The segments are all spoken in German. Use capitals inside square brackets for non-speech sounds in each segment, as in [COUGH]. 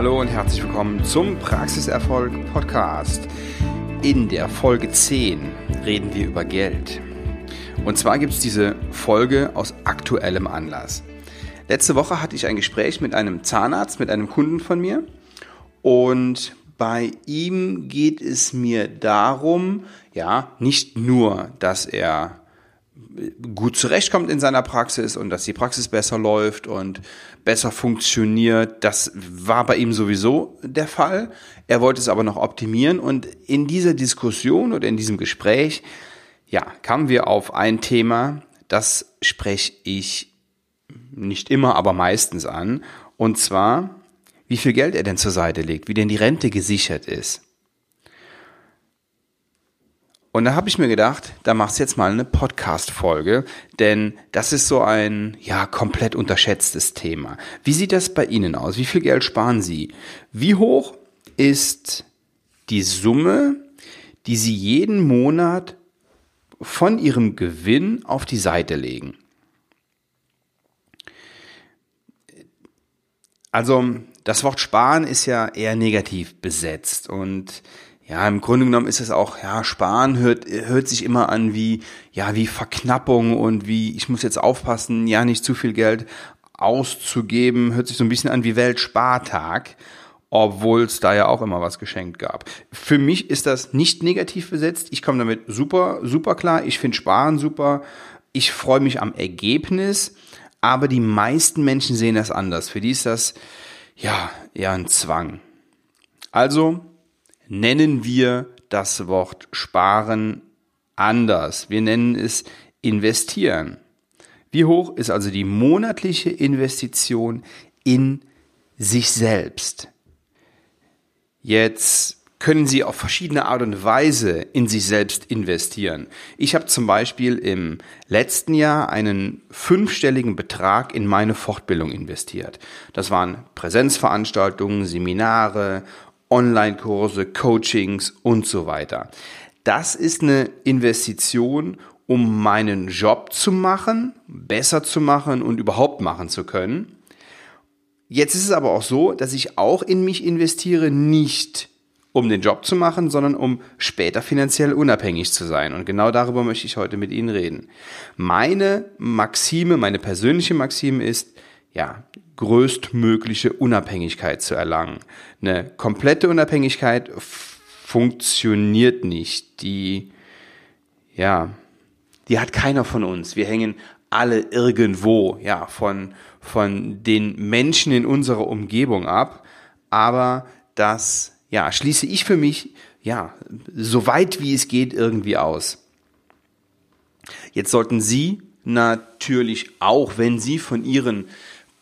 Hallo und herzlich willkommen zum Praxiserfolg Podcast. In der Folge 10 reden wir über Geld. Und zwar gibt es diese Folge aus aktuellem Anlass. Letzte Woche hatte ich ein Gespräch mit einem Zahnarzt, mit einem Kunden von mir. Und bei ihm geht es mir darum, ja, nicht nur, dass er gut zurechtkommt in seiner Praxis und dass die Praxis besser läuft und besser funktioniert. Das war bei ihm sowieso der Fall. Er wollte es aber noch optimieren und in dieser Diskussion oder in diesem Gespräch, ja, kamen wir auf ein Thema, das spreche ich nicht immer, aber meistens an. Und zwar, wie viel Geld er denn zur Seite legt, wie denn die Rente gesichert ist. Und da habe ich mir gedacht, da machst du jetzt mal eine Podcast-Folge, denn das ist so ein, ja, komplett unterschätztes Thema. Wie sieht das bei Ihnen aus? Wie viel Geld sparen Sie? Wie hoch ist die Summe, die Sie jeden Monat von Ihrem Gewinn auf die Seite legen? Also, das Wort sparen ist ja eher negativ besetzt und ja, im Grunde genommen ist es auch, ja, sparen hört, hört sich immer an wie, ja, wie Verknappung und wie, ich muss jetzt aufpassen, ja, nicht zu viel Geld auszugeben, hört sich so ein bisschen an wie Weltspartag, obwohl es da ja auch immer was geschenkt gab. Für mich ist das nicht negativ besetzt. Ich komme damit super, super klar. Ich finde Sparen super. Ich freue mich am Ergebnis. Aber die meisten Menschen sehen das anders. Für die ist das, ja, eher ein Zwang. Also, nennen wir das Wort sparen anders. Wir nennen es investieren. Wie hoch ist also die monatliche Investition in sich selbst? Jetzt können Sie auf verschiedene Art und Weise in sich selbst investieren. Ich habe zum Beispiel im letzten Jahr einen fünfstelligen Betrag in meine Fortbildung investiert. Das waren Präsenzveranstaltungen, Seminare Online-Kurse, Coachings und so weiter. Das ist eine Investition, um meinen Job zu machen, besser zu machen und überhaupt machen zu können. Jetzt ist es aber auch so, dass ich auch in mich investiere, nicht um den Job zu machen, sondern um später finanziell unabhängig zu sein. Und genau darüber möchte ich heute mit Ihnen reden. Meine Maxime, meine persönliche Maxime ist, ja, größtmögliche Unabhängigkeit zu erlangen. Eine komplette Unabhängigkeit funktioniert nicht. Die, ja, die hat keiner von uns. Wir hängen alle irgendwo, ja, von, von den Menschen in unserer Umgebung ab. Aber das, ja, schließe ich für mich, ja, so weit wie es geht irgendwie aus. Jetzt sollten Sie natürlich auch, wenn Sie von Ihren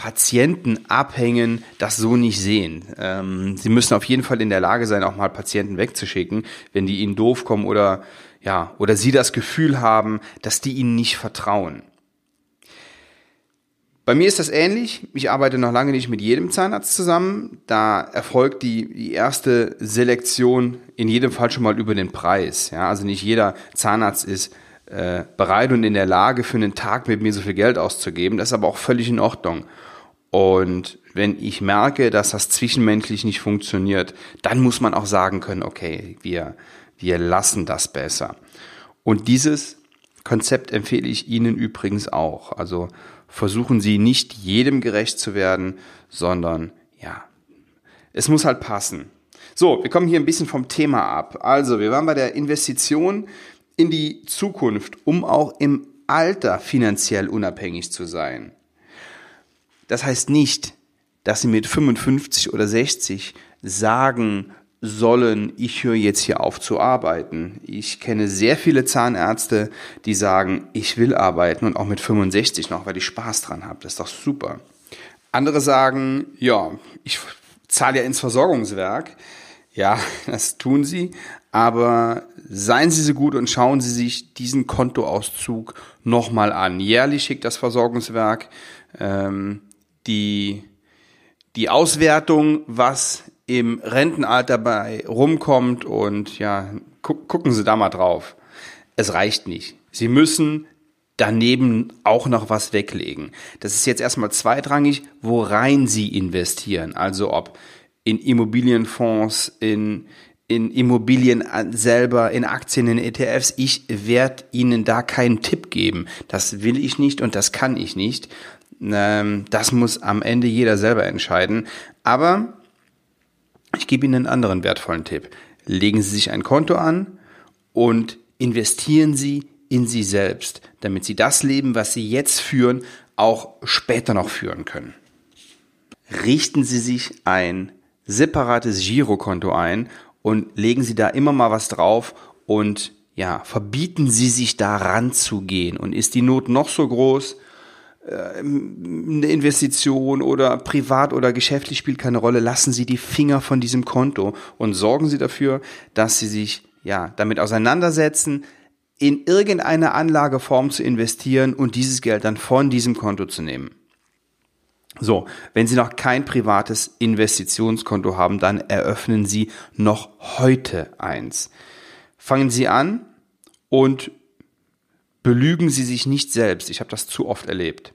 Patienten abhängen, das so nicht sehen. Ähm, sie müssen auf jeden Fall in der Lage sein, auch mal Patienten wegzuschicken, wenn die ihnen doof kommen oder ja, oder sie das Gefühl haben, dass die ihnen nicht vertrauen. Bei mir ist das ähnlich. Ich arbeite noch lange nicht mit jedem Zahnarzt zusammen. Da erfolgt die, die erste Selektion in jedem Fall schon mal über den Preis. Ja, also nicht jeder Zahnarzt ist äh, bereit und in der Lage, für einen Tag mit mir so viel Geld auszugeben. Das ist aber auch völlig in Ordnung. Und wenn ich merke, dass das zwischenmenschlich nicht funktioniert, dann muss man auch sagen können, okay, wir, wir lassen das besser. Und dieses Konzept empfehle ich Ihnen übrigens auch. Also versuchen Sie nicht jedem gerecht zu werden, sondern ja, es muss halt passen. So, wir kommen hier ein bisschen vom Thema ab. Also, wir waren bei der Investition in die Zukunft, um auch im Alter finanziell unabhängig zu sein. Das heißt nicht, dass sie mit 55 oder 60 sagen sollen, ich höre jetzt hier auf zu arbeiten. Ich kenne sehr viele Zahnärzte, die sagen, ich will arbeiten und auch mit 65 noch, weil ich Spaß dran habe. Das ist doch super. Andere sagen, ja, ich zahle ja ins Versorgungswerk. Ja, das tun sie, aber seien Sie so gut und schauen Sie sich diesen Kontoauszug nochmal an. Jährlich schickt das Versorgungswerk ähm, die, die Auswertung, was im Rentenalter bei rumkommt und ja, gu gucken Sie da mal drauf. Es reicht nicht. Sie müssen daneben auch noch was weglegen. Das ist jetzt erstmal zweitrangig, worein Sie investieren. Also ob in Immobilienfonds, in, in Immobilien selber, in Aktien, in ETFs. Ich werde Ihnen da keinen Tipp geben. Das will ich nicht und das kann ich nicht. Ähm, das muss am Ende jeder selber entscheiden. Aber ich gebe Ihnen einen anderen wertvollen Tipp. Legen Sie sich ein Konto an und investieren Sie in Sie selbst, damit Sie das Leben, was Sie jetzt führen, auch später noch führen können. Richten Sie sich ein separates Girokonto ein und legen Sie da immer mal was drauf und ja, verbieten Sie sich da ranzugehen. Und ist die Not noch so groß, äh, eine Investition oder privat oder geschäftlich spielt keine Rolle, lassen Sie die Finger von diesem Konto und sorgen Sie dafür, dass Sie sich ja damit auseinandersetzen, in irgendeine Anlageform zu investieren und dieses Geld dann von diesem Konto zu nehmen. So, wenn Sie noch kein privates Investitionskonto haben, dann eröffnen Sie noch heute eins. Fangen Sie an und belügen Sie sich nicht selbst. Ich habe das zu oft erlebt.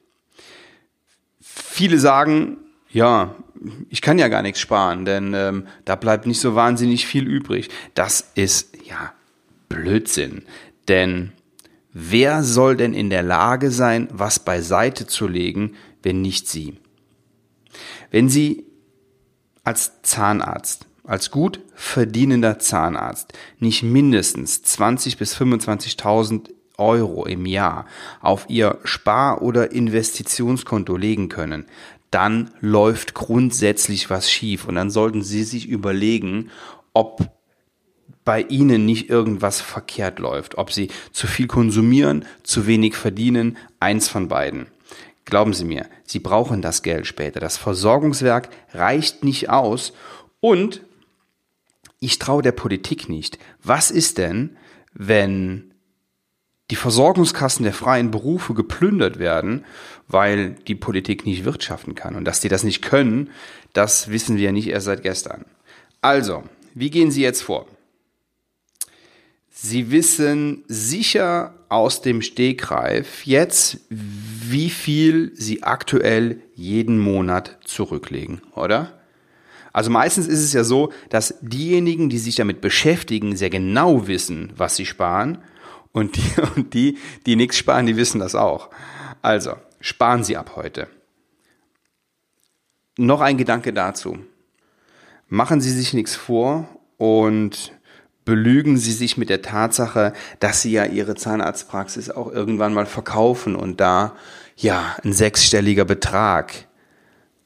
Viele sagen, ja, ich kann ja gar nichts sparen, denn ähm, da bleibt nicht so wahnsinnig viel übrig. Das ist ja Blödsinn. Denn wer soll denn in der Lage sein, was beiseite zu legen, wenn nicht Sie? Wenn Sie als Zahnarzt, als gut verdienender Zahnarzt nicht mindestens 20 bis 25.000 Euro im Jahr auf Ihr Spar- oder Investitionskonto legen können, dann läuft grundsätzlich was schief und dann sollten Sie sich überlegen, ob bei Ihnen nicht irgendwas verkehrt läuft, ob Sie zu viel konsumieren, zu wenig verdienen, eins von beiden. Glauben Sie mir, Sie brauchen das Geld später. Das Versorgungswerk reicht nicht aus und ich traue der Politik nicht. Was ist denn, wenn die Versorgungskassen der freien Berufe geplündert werden, weil die Politik nicht wirtschaften kann. Und dass die das nicht können, das wissen wir ja nicht erst seit gestern. Also, wie gehen Sie jetzt vor? Sie wissen sicher aus dem Stegreif jetzt, wie viel Sie aktuell jeden Monat zurücklegen, oder? Also meistens ist es ja so, dass diejenigen, die sich damit beschäftigen, sehr genau wissen, was sie sparen. Und die, [LAUGHS] und die, die nichts sparen, die wissen das auch. Also, sparen Sie ab heute. Noch ein Gedanke dazu. Machen Sie sich nichts vor und belügen Sie sich mit der Tatsache, dass Sie ja Ihre Zahnarztpraxis auch irgendwann mal verkaufen und da ja ein sechsstelliger Betrag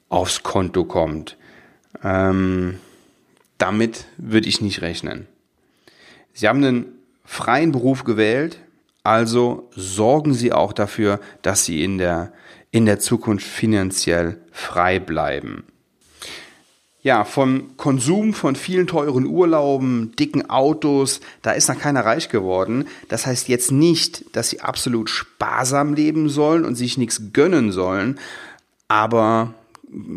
aufs Konto kommt. Ähm, damit würde ich nicht rechnen. Sie haben einen freien Beruf gewählt, also sorgen Sie auch dafür, dass Sie in der, in der Zukunft finanziell frei bleiben ja, vom Konsum von vielen teuren Urlauben, dicken Autos, da ist noch keiner reich geworden. Das heißt jetzt nicht, dass sie absolut sparsam leben sollen und sich nichts gönnen sollen, aber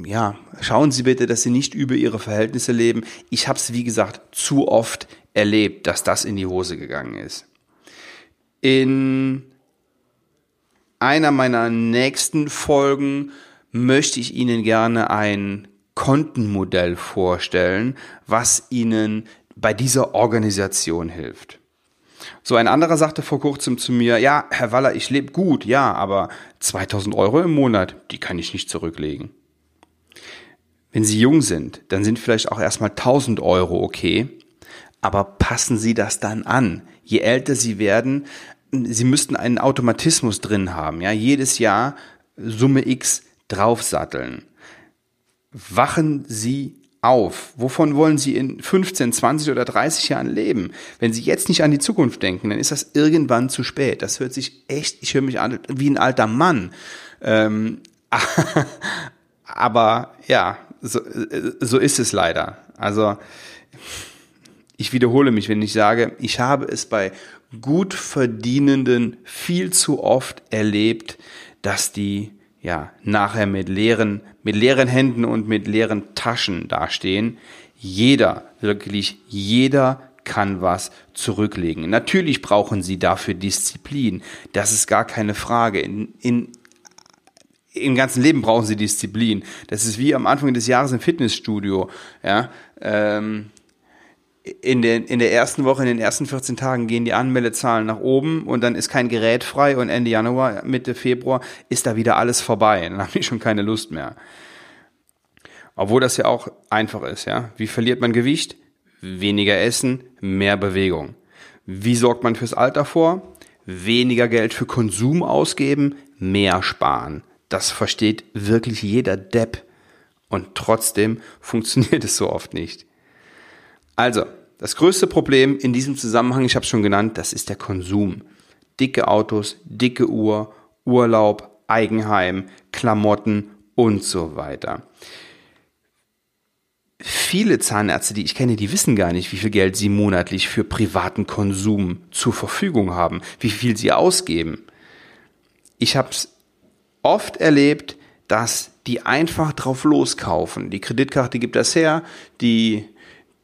ja, schauen Sie bitte, dass Sie nicht über Ihre Verhältnisse leben. Ich habe es, wie gesagt, zu oft erlebt, dass das in die Hose gegangen ist. In einer meiner nächsten Folgen möchte ich Ihnen gerne ein Kontenmodell vorstellen, was Ihnen bei dieser Organisation hilft. So ein anderer sagte vor kurzem zu mir, ja, Herr Waller, ich lebe gut, ja, aber 2000 Euro im Monat, die kann ich nicht zurücklegen. Wenn Sie jung sind, dann sind vielleicht auch erstmal 1000 Euro okay, aber passen Sie das dann an. Je älter Sie werden, Sie müssten einen Automatismus drin haben, ja, jedes Jahr Summe X draufsatteln wachen Sie auf? Wovon wollen Sie in 15, 20 oder 30 Jahren leben? Wenn Sie jetzt nicht an die Zukunft denken, dann ist das irgendwann zu spät. Das hört sich echt, ich höre mich an wie ein alter Mann. Ähm, [LAUGHS] aber ja, so, so ist es leider. Also ich wiederhole mich, wenn ich sage, ich habe es bei gut verdienenden viel zu oft erlebt, dass die ja nachher mit leeren mit leeren Händen und mit leeren Taschen dastehen. Jeder, wirklich jeder kann was zurücklegen. Natürlich brauchen sie dafür Disziplin. Das ist gar keine Frage. In, in, im ganzen Leben brauchen sie Disziplin. Das ist wie am Anfang des Jahres im Fitnessstudio. Ja, ähm, in, der, in der ersten Woche, in den ersten 14 Tagen gehen die Anmeldezahlen nach oben und dann ist kein Gerät frei und Ende Januar, Mitte Februar ist da wieder alles vorbei. Dann [LAUGHS] haben die schon keine Lust mehr. Obwohl das ja auch einfach ist, ja. Wie verliert man Gewicht? Weniger essen, mehr Bewegung. Wie sorgt man fürs Alter vor? Weniger Geld für Konsum ausgeben, mehr sparen. Das versteht wirklich jeder Depp. Und trotzdem [LAUGHS] funktioniert es so oft nicht. Also, das größte Problem in diesem Zusammenhang, ich habe es schon genannt, das ist der Konsum. Dicke Autos, dicke Uhr, Urlaub, Eigenheim, Klamotten und so weiter viele Zahnärzte, die ich kenne, die wissen gar nicht, wie viel Geld sie monatlich für privaten Konsum zur Verfügung haben, wie viel sie ausgeben. Ich habe es oft erlebt, dass die einfach drauf loskaufen. Die Kreditkarte gibt das her, die,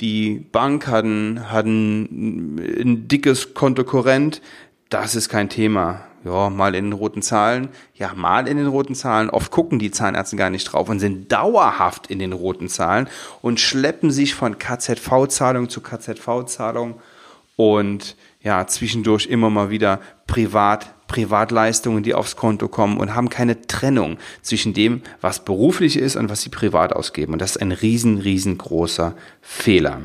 die Bank hat ein, hat ein, ein dickes Kontokorrent, das ist kein Thema. Ja, mal in den roten Zahlen, ja, mal in den roten Zahlen. Oft gucken die Zahnärzte gar nicht drauf und sind dauerhaft in den roten Zahlen und schleppen sich von KZV-Zahlung zu KZV-Zahlung und ja, zwischendurch immer mal wieder privat, Privatleistungen, die aufs Konto kommen und haben keine Trennung zwischen dem, was beruflich ist und was sie privat ausgeben. Und das ist ein riesen, riesengroßer Fehler.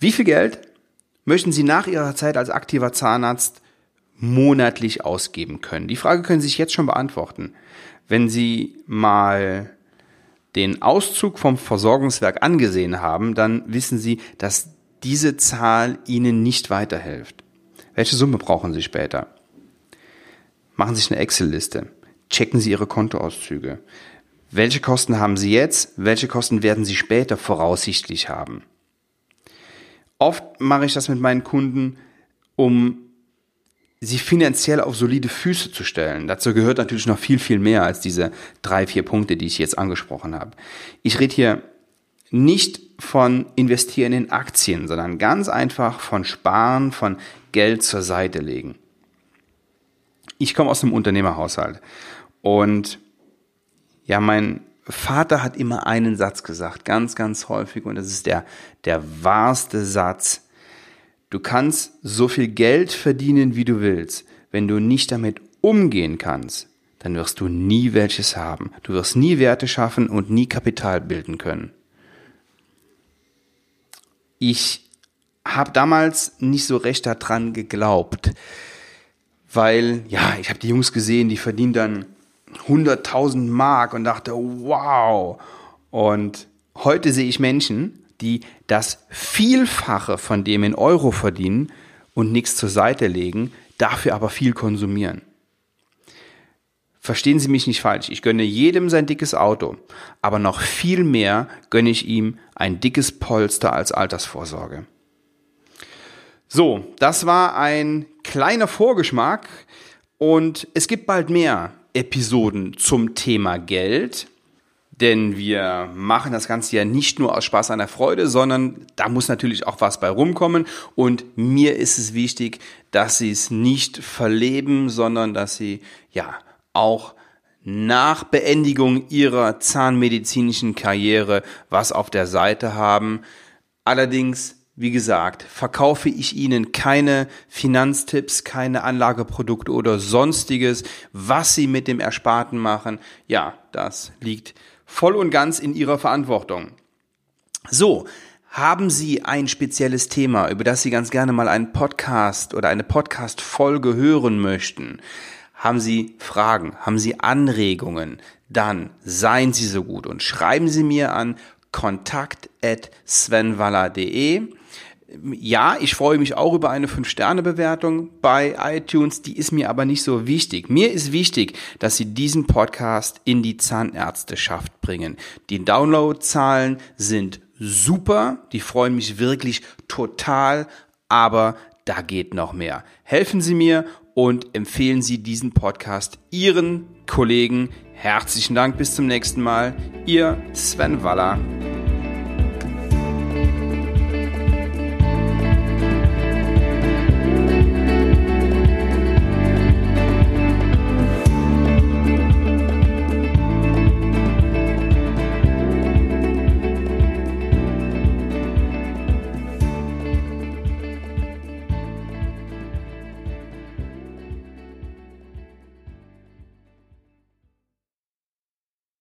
Wie viel Geld möchten Sie nach Ihrer Zeit als aktiver Zahnarzt monatlich ausgeben können? Die Frage können Sie sich jetzt schon beantworten. Wenn Sie mal den Auszug vom Versorgungswerk angesehen haben, dann wissen Sie, dass diese Zahl Ihnen nicht weiterhilft. Welche Summe brauchen Sie später? Machen Sie sich eine Excel-Liste. Checken Sie Ihre Kontoauszüge. Welche Kosten haben Sie jetzt? Welche Kosten werden Sie später voraussichtlich haben? Oft mache ich das mit meinen Kunden, um sie finanziell auf solide Füße zu stellen. Dazu gehört natürlich noch viel, viel mehr als diese drei, vier Punkte, die ich jetzt angesprochen habe. Ich rede hier nicht von investieren in Aktien, sondern ganz einfach von sparen, von Geld zur Seite legen. Ich komme aus einem Unternehmerhaushalt und ja, mein Vater hat immer einen Satz gesagt, ganz, ganz häufig und das ist der, der wahrste Satz, Du kannst so viel Geld verdienen, wie du willst. Wenn du nicht damit umgehen kannst, dann wirst du nie welches haben. Du wirst nie Werte schaffen und nie Kapital bilden können. Ich habe damals nicht so recht daran geglaubt, weil ja, ich habe die Jungs gesehen, die verdienen dann 100.000 Mark und dachte, wow. Und heute sehe ich Menschen, die das Vielfache von dem in Euro verdienen und nichts zur Seite legen, dafür aber viel konsumieren. Verstehen Sie mich nicht falsch, ich gönne jedem sein dickes Auto, aber noch viel mehr gönne ich ihm ein dickes Polster als Altersvorsorge. So, das war ein kleiner Vorgeschmack und es gibt bald mehr Episoden zum Thema Geld denn wir machen das Ganze ja nicht nur aus Spaß an der Freude, sondern da muss natürlich auch was bei rumkommen. Und mir ist es wichtig, dass Sie es nicht verleben, sondern dass Sie ja auch nach Beendigung Ihrer zahnmedizinischen Karriere was auf der Seite haben. Allerdings wie gesagt, verkaufe ich Ihnen keine Finanztipps, keine Anlageprodukte oder sonstiges, was Sie mit dem Ersparten machen. Ja, das liegt voll und ganz in Ihrer Verantwortung. So, haben Sie ein spezielles Thema, über das Sie ganz gerne mal einen Podcast oder eine Podcast-Folge hören möchten? Haben Sie Fragen? Haben Sie Anregungen? Dann seien Sie so gut und schreiben Sie mir an kontakt@svenwaller.de ja, ich freue mich auch über eine 5-Sterne-Bewertung bei iTunes, die ist mir aber nicht so wichtig. Mir ist wichtig, dass Sie diesen Podcast in die Zahnärzteschaft bringen. Die Downloadzahlen sind super, die freuen mich wirklich total, aber da geht noch mehr. Helfen Sie mir und empfehlen Sie diesen Podcast Ihren Kollegen. Herzlichen Dank, bis zum nächsten Mal. Ihr Sven Waller.